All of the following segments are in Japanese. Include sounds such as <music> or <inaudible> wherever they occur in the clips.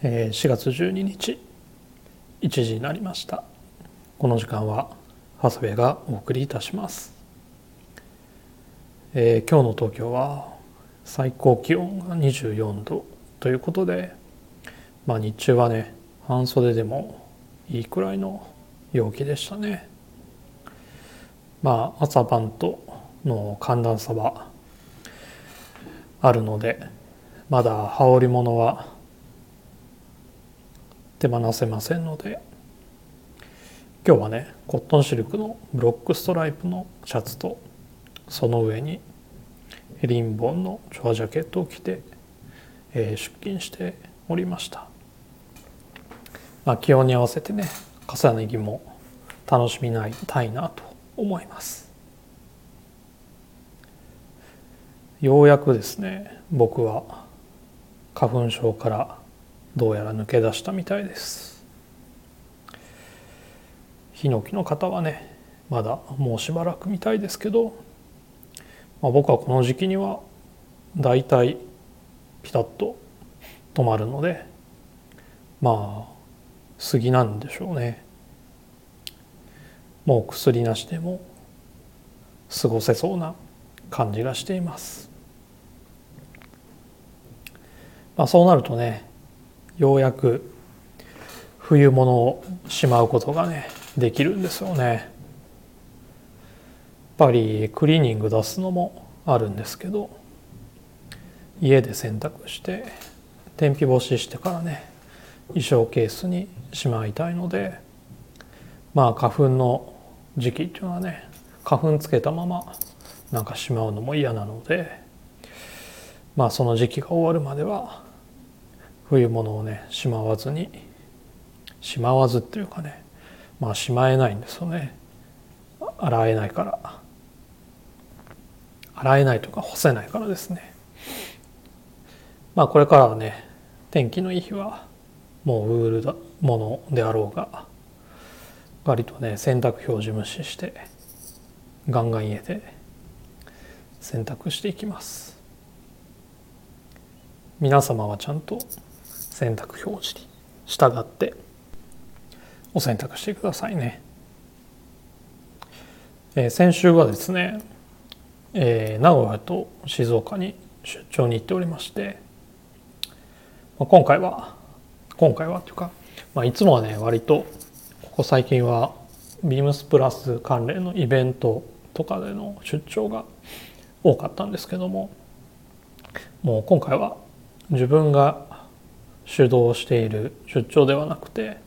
えー、4月12日1時になりました。この時間は長谷部がお送りいたします、えー、今日の東京は最高気温が24度ということでまあ日中はね半袖でもいいくらいの陽気でしたね。まあ朝晩との寒暖差はあるのでまだ羽織物は手放せませんので。今日はねコットンシルクのブロックストライプのシャツとその上にヘリンボーンのチョアジャケットを着て、えー、出勤しておりました、まあ、気温に合わせてね重ね着も楽しみたいなと思います。ようやくですね僕は花粉症からどうやら抜け出したみたいですヒノキの方はねまだもうしばらくみたいですけど、まあ、僕はこの時期にはだいたいピタッと止まるのでまあ杉なんでしょうねもう薬なしでも過ごせそうな感じがしています。まあ、そうなるとねようやく冬物をしまうことがねできるんですよね。やっぱりクリーニング出すのもあるんですけど家で洗濯して天日干ししてからね衣装ケースにしまいたいのでまあ花粉の時期っていうのはね花粉つけたままなんかしまうのも嫌なのでまあその時期が終わるまでは冬物をねしまわずにしまわずっていうかねまあしまえないんですよね。洗えないから。洗えないとか干せないからですね。まあこれからはね天気のいい日はもうウールだものであろうが割とね洗濯表示無視してガンガン家で洗濯していきます。皆様はちゃんと選択表示に従ってお選択してくださいね。えー、先週はですね、えー、名古屋と静岡に出張に行っておりまして、まあ、今回は今回はというか、まあ、いつもはね割とここ最近はビームスプラス関連のイベントとかでの出張が多かったんですけどももう今回は自分が主導している出張ではなくて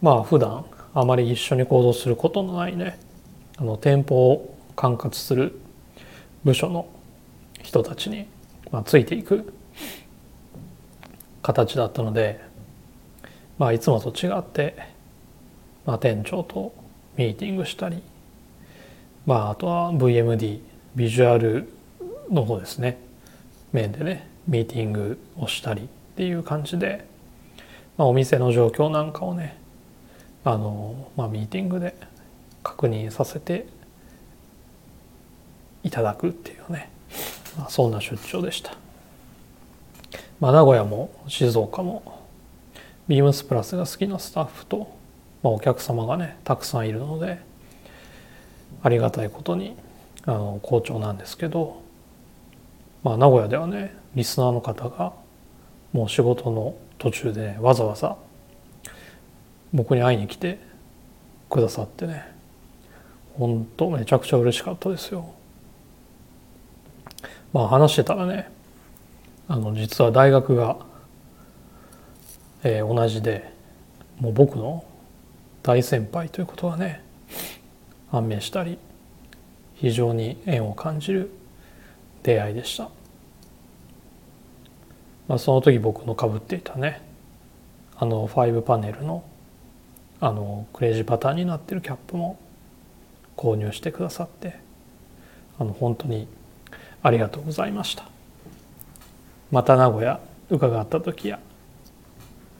まあ普段あまり一緒に行動することのないねあの店舗を管轄する部署の人たちに、まあ、ついていく形だったので、まあ、いつもと違って、まあ、店長とミーティングしたり、まあ、あとは VMD ビジュアルの方ですね。面でねミーティングをしたりっていう感じで、まあ、お店の状況なんかをねあの、まあ、ミーティングで確認させていただくっていうね、まあ、そんな出張でした。まあ、名古屋も静岡もビームスプラスが好きなスタッフと、まあ、お客様がねたくさんいるのでありがたいことにあの好調なんですけど、まあ、名古屋ではねリスナーの方がもう仕事の途中で、ね、わざわざ僕に会いに来てくださってね本当めちゃくちゃ嬉しかったですよ。まあ話してたらねあの実は大学が、えー、同じでもう僕の大先輩ということがね判明したり非常に縁を感じる出会いでした。まあ、その時僕のかぶっていたねあの5パネルのあのクレイジーパターンになってるキャップも購入してくださってあの本当にありがとうございました。また名古屋伺った時や、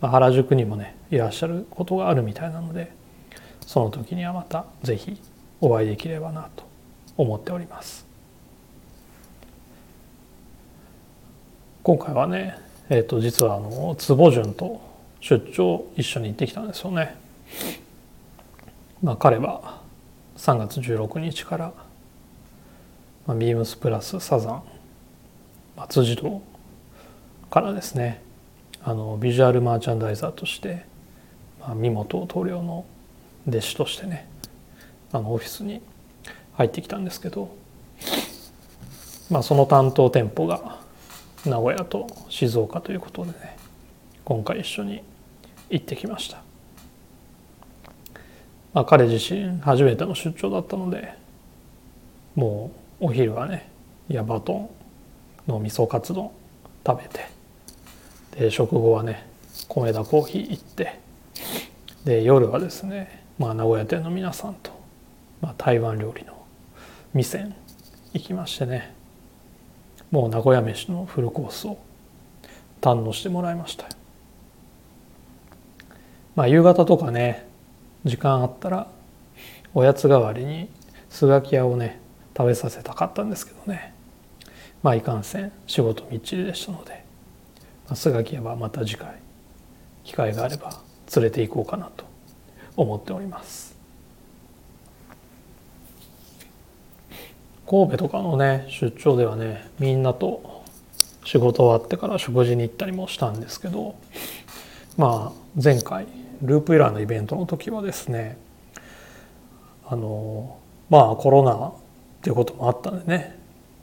まあ、原宿にもねいらっしゃることがあるみたいなのでその時にはまた是非お会いできればなと思っております。今回はね、えー、と実はあの坪潤と出張一緒に行ってきたんですよね。まあ、彼は3月16日から、まあ、ビームスプラスサザン松次堂からですねあのビジュアルマーチャンダイザーとして、まあ、三本棟梁の弟子としてねあのオフィスに入ってきたんですけど、まあ、その担当店舗が名古屋と静岡ということでね今回一緒に行ってきました。まあ、彼自身初めての出張だったのでもうお昼はねヤバトンの味噌カツ丼食べてで食後はね米田コーヒー行ってで夜はですね、まあ、名古屋店の皆さんと、まあ、台湾料理の店行きましてねもう名古屋飯のフルコースを堪能してもらいましたまあ夕方とかね時間あったらおやつ代わりにスガキ屋をね食べさせたかったんですけどね。まあいかんせん仕事みっちりでしたので、まあ、スガキ屋はまた次回機会があれば連れて行こうかなと思っております。神戸とかのね出張ではねみんなと仕事終わってから食事に行ったりもしたんですけどまあ前回ループエラーのイベントの時はですねあのまあコロナっていうこともあったんでね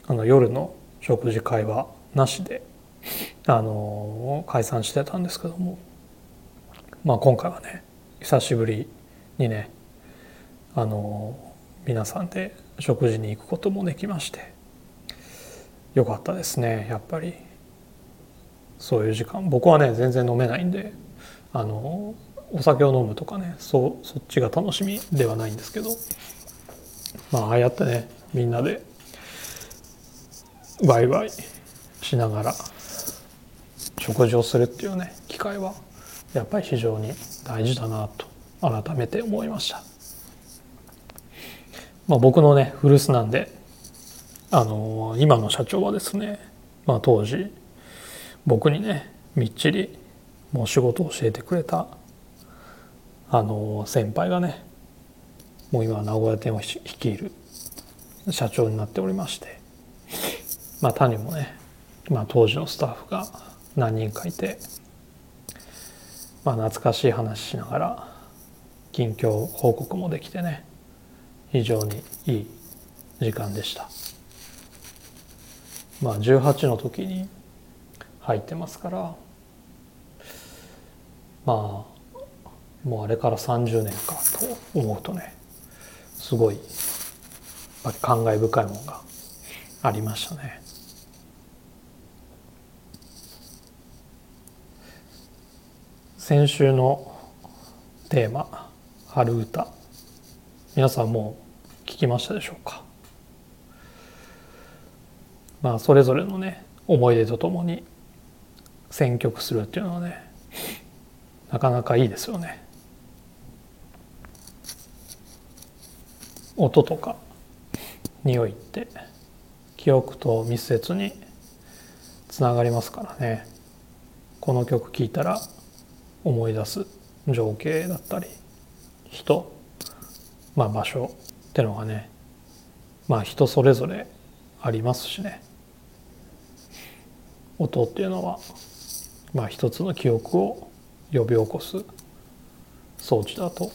あの夜の食事会はなしであの解散してたんですけどもまあ今回はね久しぶりにねあの皆さんで食事に行くこともできましてよかったですね。やっぱり。そういう時間。僕はね全然飲めないんであのお酒を飲むとかねそうそっちが楽しみではないんですけどまあああやってねみんなでワイワイしながら食事をするっていうね機会はやっぱり非常に大事だなと改めて思いました。まあ、僕のね古巣なんであの今の社長はですね、まあ、当時僕にねみっちりもう仕事を教えてくれたあの先輩がねもう今名古屋店を率いる社長になっておりましてまあ他にもね、まあ、当時のスタッフが何人かいて、まあ、懐かしい話しながら近況報告もできてね非常にいい時間でしたまあ18の時に入ってますからまあもうあれから30年かと思うとねすごい感慨深いものがありましたね。先週のテーマ「春歌」皆さんも聞きましたでしょうか？まあそれぞれのね思い出とともに選曲するっていうのはねなかなかいいですよね。音とか匂いって記憶と密接につながりますからねこの曲聴いたら思い出す情景だったり人、まあ、場所ってのがねまあ人それぞれありますしね音っていうのはまあ一つの記憶を呼び起こす装置だと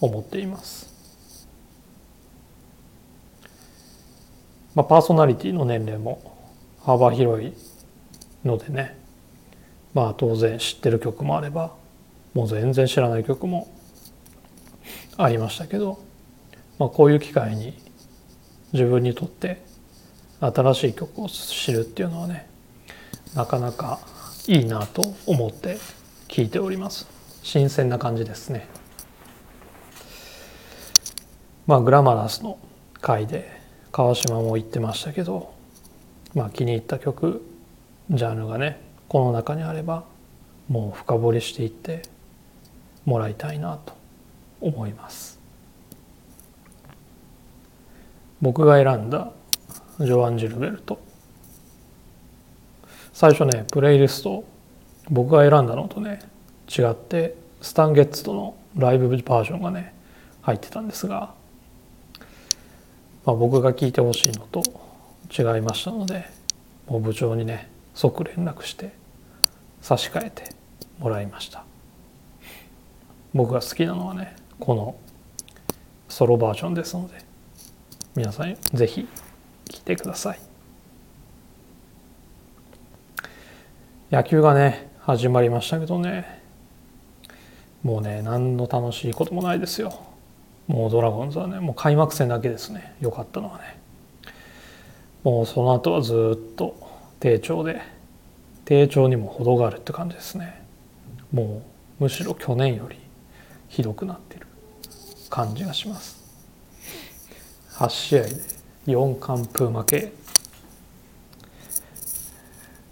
思っています。まあ、パーソナリティの年齢も幅広いのでねまあ当然知ってる曲もあればもう全然知らない曲もありましたけど、まあ、こういう機会に自分にとって新しい曲を知るっていうのはねなかなかいいなと思って聞いております。新鮮な感じですね。まあグラマラスの回で川島も言ってましたけど、まあ、気に入った曲ジャンルがねこの中にあればもう深掘りしていってもらいたいなと思います。僕が選んだジョアン・ジルベルト。最初ねプレイリスト僕が選んだのとね違ってスタンゲッツとのライブバージョンがね入ってたんですが、まあ、僕が聞いてほしいのと違いましたのでもう部長にね即連絡して差し替えてもらいました。僕が好きなのはねこのソロバージョンですので皆さんぜひ聴いてください。野球がね始まりましたけどねもうね何の楽しいこともないですよ。もうドラゴンズはねもう開幕戦だけですね。良かったのはね。もうその後はずっと低調で低調にも程があるって感じですね。もうむしろ去年よりひどくなってる。感じがします。8試合で4完封負け。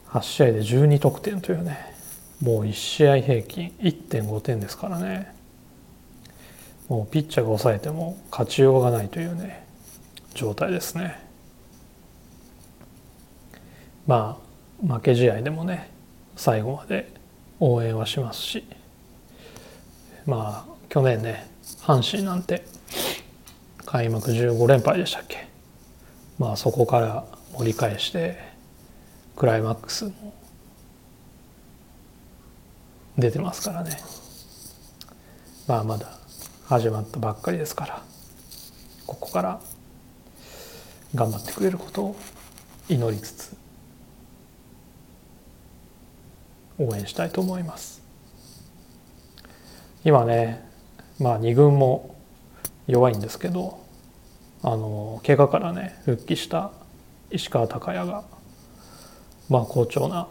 8試合で12得点というね。もう1試合平均。1.5点ですからね。もうピッチャーが抑えても勝ちようがないというね。状態ですね。まあ負け試合でもね最後まで応援はしますし。まあ去年ね阪神なんて。開幕15連敗でしたっけ。まあそこから盛り返してクライマックスも出てますからね。まあまだ始まったばっかりですからここから頑張ってくれることを祈りつつ応援したいと思います。今ねまあ2軍も弱いんですけどあの怪我からね復帰した石川昂弥がまあ好調な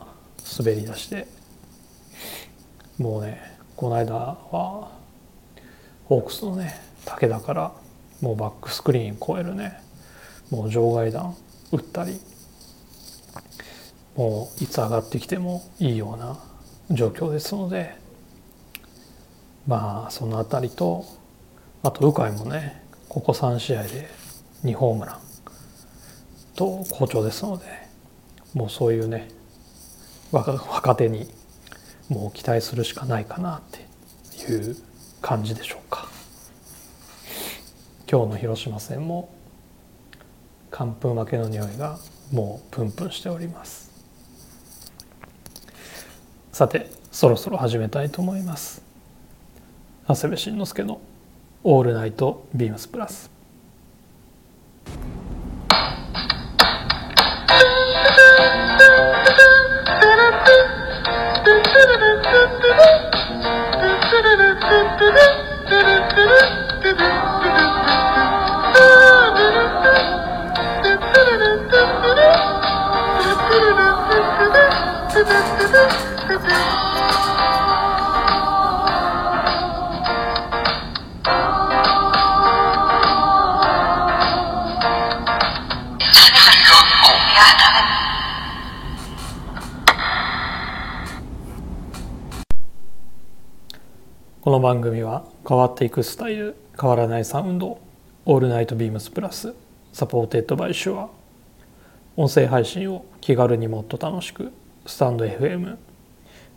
滑り出してもうねこの間はホークスのね武田からもうバックスクリーン越えるねもう場外弾打ったりもういつ上がってきてもいいような状況ですのでまあその辺りとあと鵜飼もねここ3試合で2ホームランと好調ですのでもうそういうね若手にもう期待するしかないかなっていう感じでしょうか。今日の広島戦も完封負けの匂いがもうプンプンしております。さてそろそろ始めたいと思います。長谷部慎之介の「オールナイトビームスプラス」こ <laughs> の番組は変わっていくスタイル変わらないサウンド All Night BEAMS PLUS supported by Shure 音声配信を気軽にもっと楽しくスタンド FM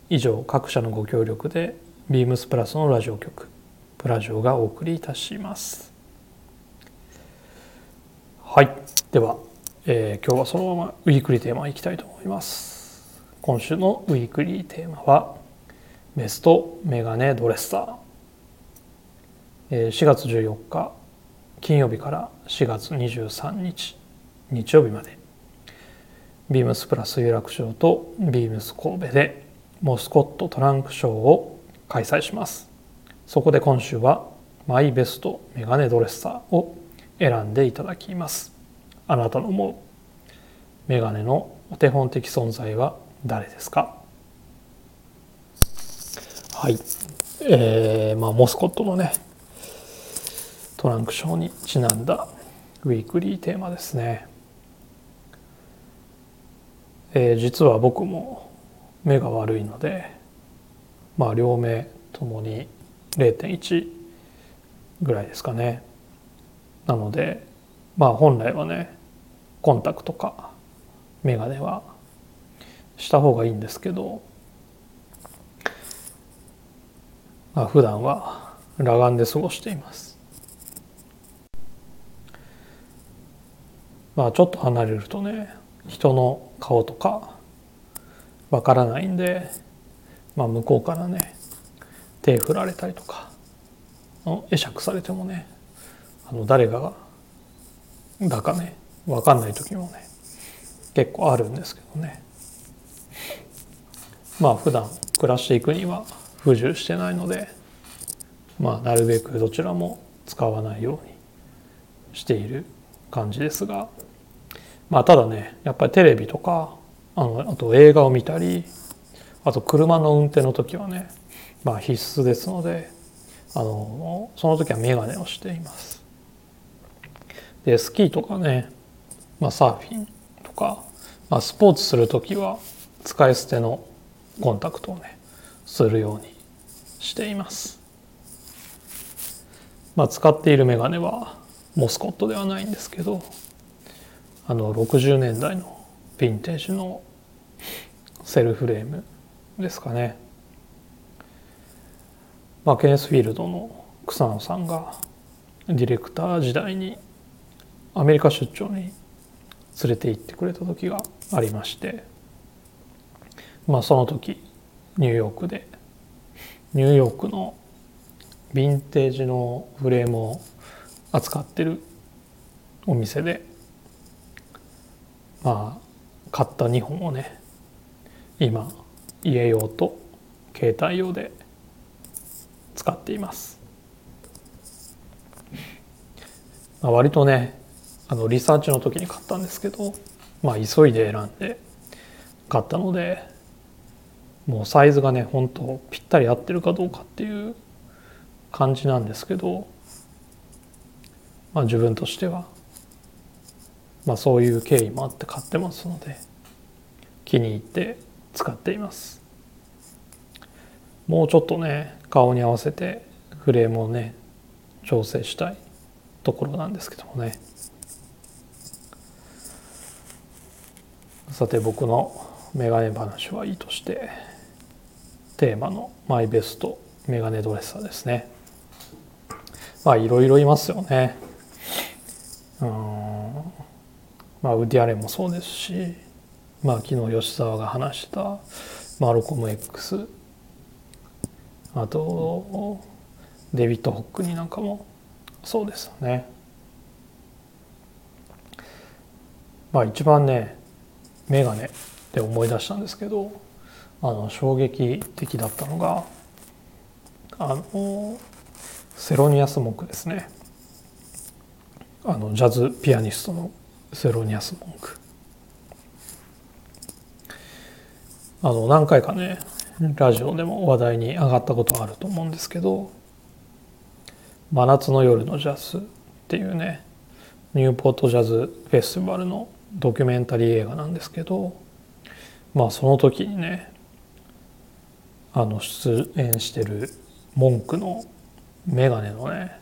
以上各社のご協力でビームスプラスのラジオ局プラジオがお送りいたします。はい。では、えー、今日はそのままウィークリーテーマいきたいと思います。今週のウィークリーテーマはベストメガネドレッサー。4月14日金曜日から4月23日日曜日まで。ビームスプラス有楽町とビームス神戸でモスコットトランクショーを開催します。そこで今週はマイベストメガネドレッサーを選んでいただきます。あなたの思うメガネのお手本的存在は誰ですか？はい、えー、まあモスコットのねトランクショーにちなんだウィークリーテーマですね、えー、実は僕も目が悪いのでまあ両目ともに0.1ぐらいですかね。なのでまあ本来はねコンタクトか眼鏡はした方がいいんですけど、まあ、普段は裸眼で過ごしています。まあちょっと離れるとね人の顔とかわからないんで、まあ、向こうからね手振られたりとか会釈されてもねあの誰がだかね分かんない時もね結構あるんですけどね。まあ普段暮らしていくには不自由してないのでまあなるべくどちらも使わないようにしている感じですがまあただねやっぱりテレビとかあのあと映画を見たりあと車の運転の時はねまあ必須ですのであのその時は眼鏡をしています。でスキーとかね、まあ、サーフィンとか、まあ、スポーツする時は使い捨てのコンタクトをねするようにしています。まあ、使っている眼鏡はモスコットではないんですけどあの60年代のヴィンテージのセルフレームですかね。まあ、ケネスフィールドの草野さんがディレクター時代にアメリカ出張に連れて行ってくれた時がありましてまあその時ニューヨークでニューヨークのヴィンテージのフレームを扱ってるお店でまあ買った2本をね今家用と携帯用で使っています、まあ、割とねあのリサーチの時に買ったんですけどまあ急いで選んで買ったのでもうサイズがね本当ぴったり合ってるかどうかっていう感じなんですけどまあ自分としてはまあそういう経緯もあって買ってますので気に入って使っています。もうちょっとね顔に合わせてフレームをね調整したいところなんですけどもね。さて僕のメガネ話はいいとしてテーマのマイベストメガネドレッサーですね。まあいろいろいますよね。うん。まあウディアレンもそうですしまあ昨日吉沢が話したマルコム X あとデビッド・ホックニーなんかもそうですよね。まあ一番ねメガネで思い出したんですけどあの衝撃的だったのがあのセロニアス・モンクですね。あのジャズピアニストのセロニアス・モンク。あの何回かねラジオでも話題に上がったことあると思うんですけど「真夏の夜のジャズ」っていうねニューポートジャズフェスティバルのドキュメンタリー映画なんですけどまあその時にねあの出演してる文句の眼鏡のね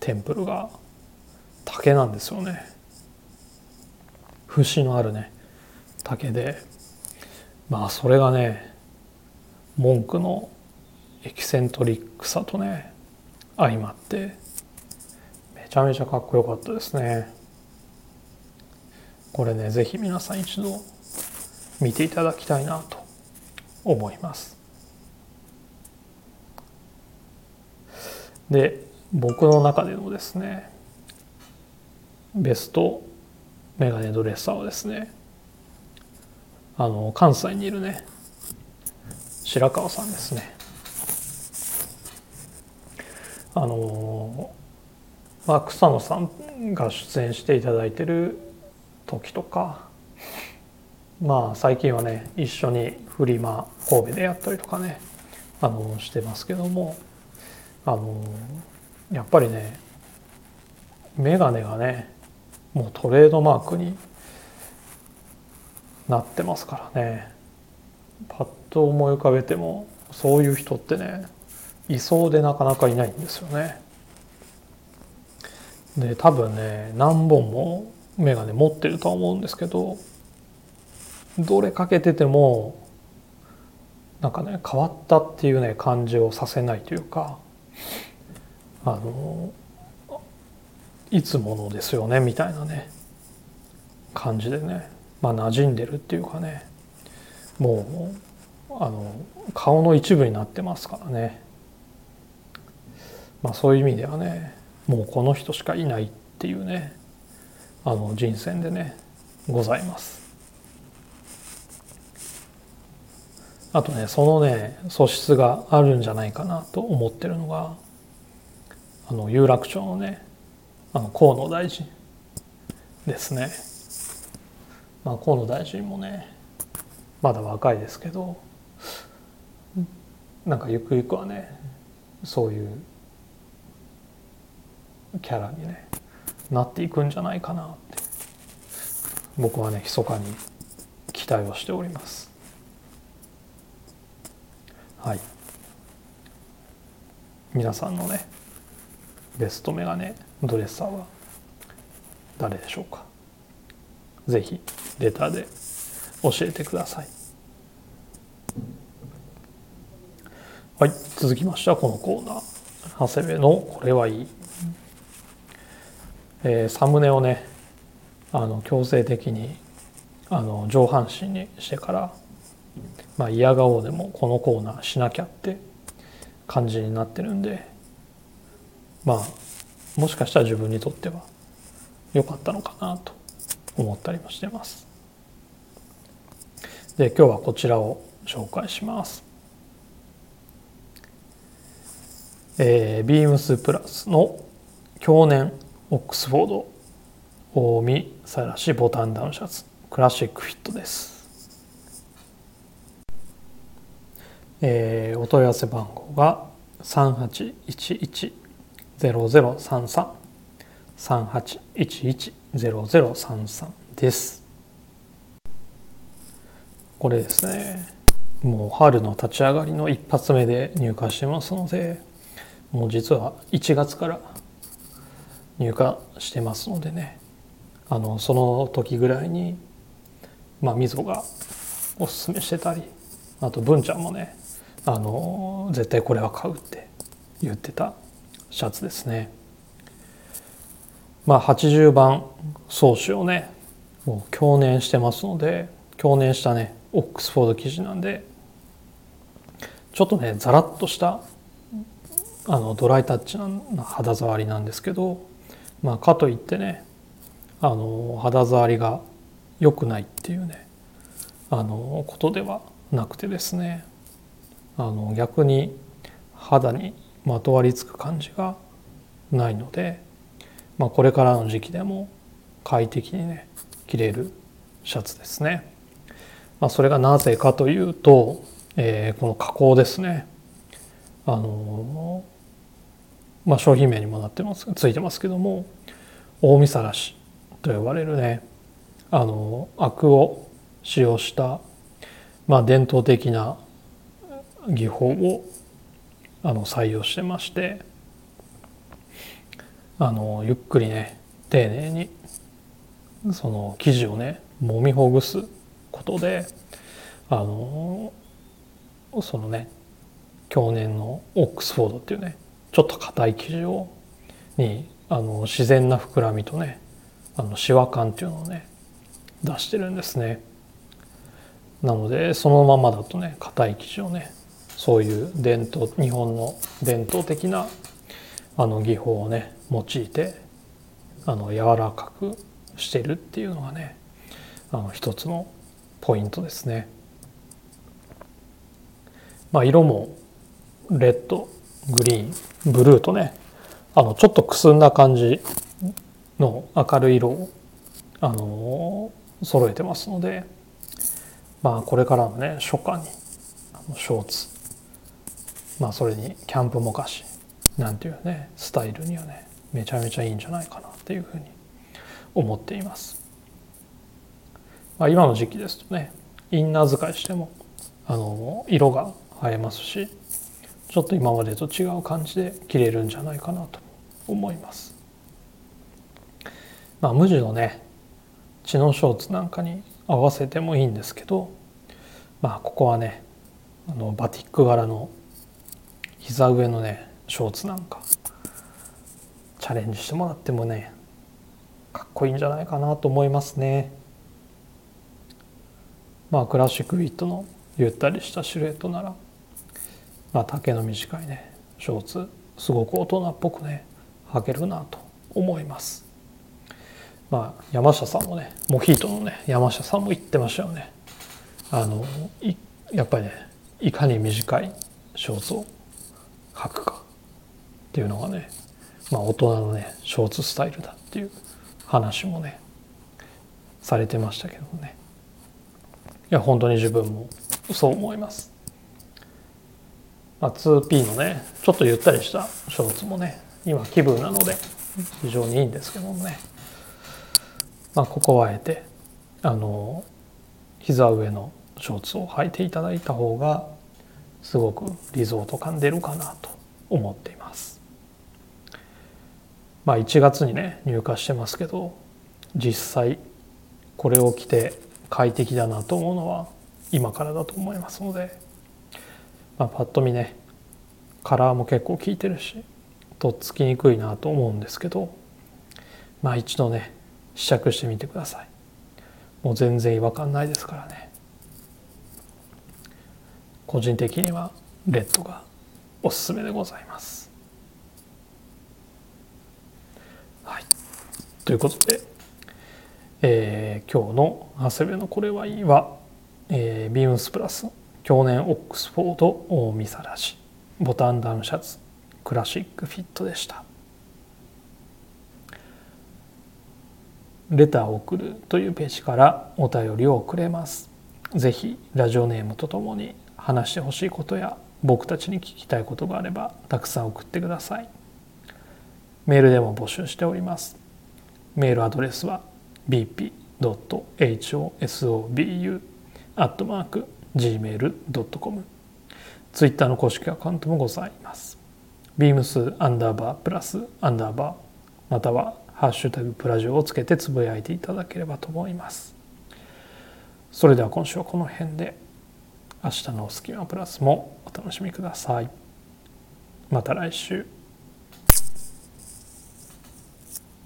テンプルが竹なんですよね。節のあるね竹で。まあそれがね文句のエキセントリックさとね相まってめちゃめちゃかっこよかったですね。これね是非皆さん一度見ていただきたいなと思います。で僕の中でのですねベストメガネドレッサーはですねあの関西にいるね白川さんですね。あのまあ草野さんが出演していただいてる時とかまあ最近はね一緒にフリマ神戸でやったりとかねあのしてますけども。あのやっぱりね眼鏡がねもうトレードマークになってますからねパッと思い浮かべてもそういう人ってねいそうでなかなかいないんですよね。で多分ね何本も眼鏡持ってるとは思うんですけどどれかけててもなんかね変わったっていうね感じをさせないというかあのいつものですよねみたいなね感じでねまあ馴染んでるっていうかねもうあの顔の一部になってますからね。まあそういう意味ではねもうこの人しかいないっていうねあの人選でねございます。あとねそのね素質があるんじゃないかなと思ってるのがあの有楽町のねあの河野大臣ですね、まあ、河野大臣もねまだ若いですけどなんかゆくゆくはねそういうキャラにねなっていくんじゃないかなって僕はね密かに期待をしております。はい。皆さんのねベストメガネドレッサーは誰でしょうか？ぜひレターで教えてください。はい続きましてはこのコーナー。長谷部のこれはいい、えー、サムネをねあの強制的にあの上半身にしてからまあ嫌顔でもこのコーナーしなきゃって感じになってるんでまあもしかしたら自分にとっては良かったのかなと思ったりもしてます。で今日はこちらを紹介します。えー、ビームスプラスの去年オックスフォード近江さらしボタンダウンシャツクラシックフィットです。えー、お問い合わせ番号が38110033 38110033です。これですね。もう春の立ち上がりの一発目で入荷してますのでもう実は1月から入荷してますのでね。あのその時ぐらいにまあみぞがおすすめしてたりあと文ちゃんもねあの絶対これは買うって言ってたシャツですね。まあ80番総種をねもう強年してますので強年したねオックスフォード生地なんでちょっとねザラッとしたあのドライタッチな肌触りなんですけど、まあ、かといってねあの肌触りが良くないっていうねあのことではなくてですねあの逆に肌にまとわりつく感じがないので、まあ、これからの時期でも快適にね着れるシャツですね。まあ、それがなぜかというと、えー、この加工ですね。あのまあ、商品名にもなってますついてますけども大見さらしと呼ばれるねあのアクを使用した、まあ、伝統的な技法をあの採用してましてあのゆっくりね丁寧にその生地をね揉みほぐすことであのそのね去年のオックスフォードっていうねちょっと硬い生地をにあの自然な膨らみとねあのシワ感っていうのをね出してるんですね。なのでそのままだとね硬い生地をねそういう伝統日本の伝統的なあの技法をね用いてあの柔らかくしてるっていうのがねあの一つのポイントですね。まあ、色もレッドグリーンブルーとねあのちょっとくすんだ感じの明るい色をあの揃えてますのでまあこれからのね初夏にショーツまあそれにキャンプもかしなんていうねスタイルにはねめちゃめちゃいいんじゃないかなっていうふうに思っています。まあ、今の時期ですとねインナー使いしてもあの色が映えますしちょっと今までと違う感じで着れるんじゃないかなと思います。まあ、無地のねチノショーツなんかに合わせてもいいんですけどまあここはねあのバティック柄の膝上のねショーツなんかチャレンジしてもらってもねかっこいいんじゃないかなと思いますね。まあクラシックウィットのゆったりしたシルエットならまあ丈の短いねショーツすごく大人っぽくね履けるなと思います。まあ山下さんもねモヒートのね山下さんも言ってましたよね。あのやっぱりねいかに短いショーツを履くか。っていうのがねまあ大人のねショーツスタイルだっていう話もねされてましたけどね。いや本当に自分もそう思います、まあ、2P のねちょっとゆったりしたショーツもね今気分なので非常にいいんですけどもね。まあここはあえてあの膝上のショーツを履いていただいた方がすごくリゾート感出るかなと思っています。まあ1月にね入荷してますけど実際これを着て快適だなと思うのは今からだと思いますので、まあ、パッと見ねカラーも結構効いてるしとっつきにくいなと思うんですけどまあ一度ね試着してみてください。もう全然違和感ないですからね。個人的にはレッドがおすすめでございます。はい。ということでえー、今日の長谷部のこれはいいは、えー、ビームスプラス去年オックスフォード大見さらしボタンダウンシャツクラシックフィットでした。レターを送るというページからお便りを送れます。ぜひラジオネームとともに話してほしいことや僕たちに聞きたいことがあればたくさん送ってくださいメールでも募集しておりますメールアドレスは bp.hosobu.gmail.com ツイッターの公式アカウントもございます。ビームスアンダーバープラスアンダーバーまたはハッシュタグプラジオをつけてつぶやいていただければと思います。それでは今週はこの辺で明日のスキマプラスもお楽しみください。また来週。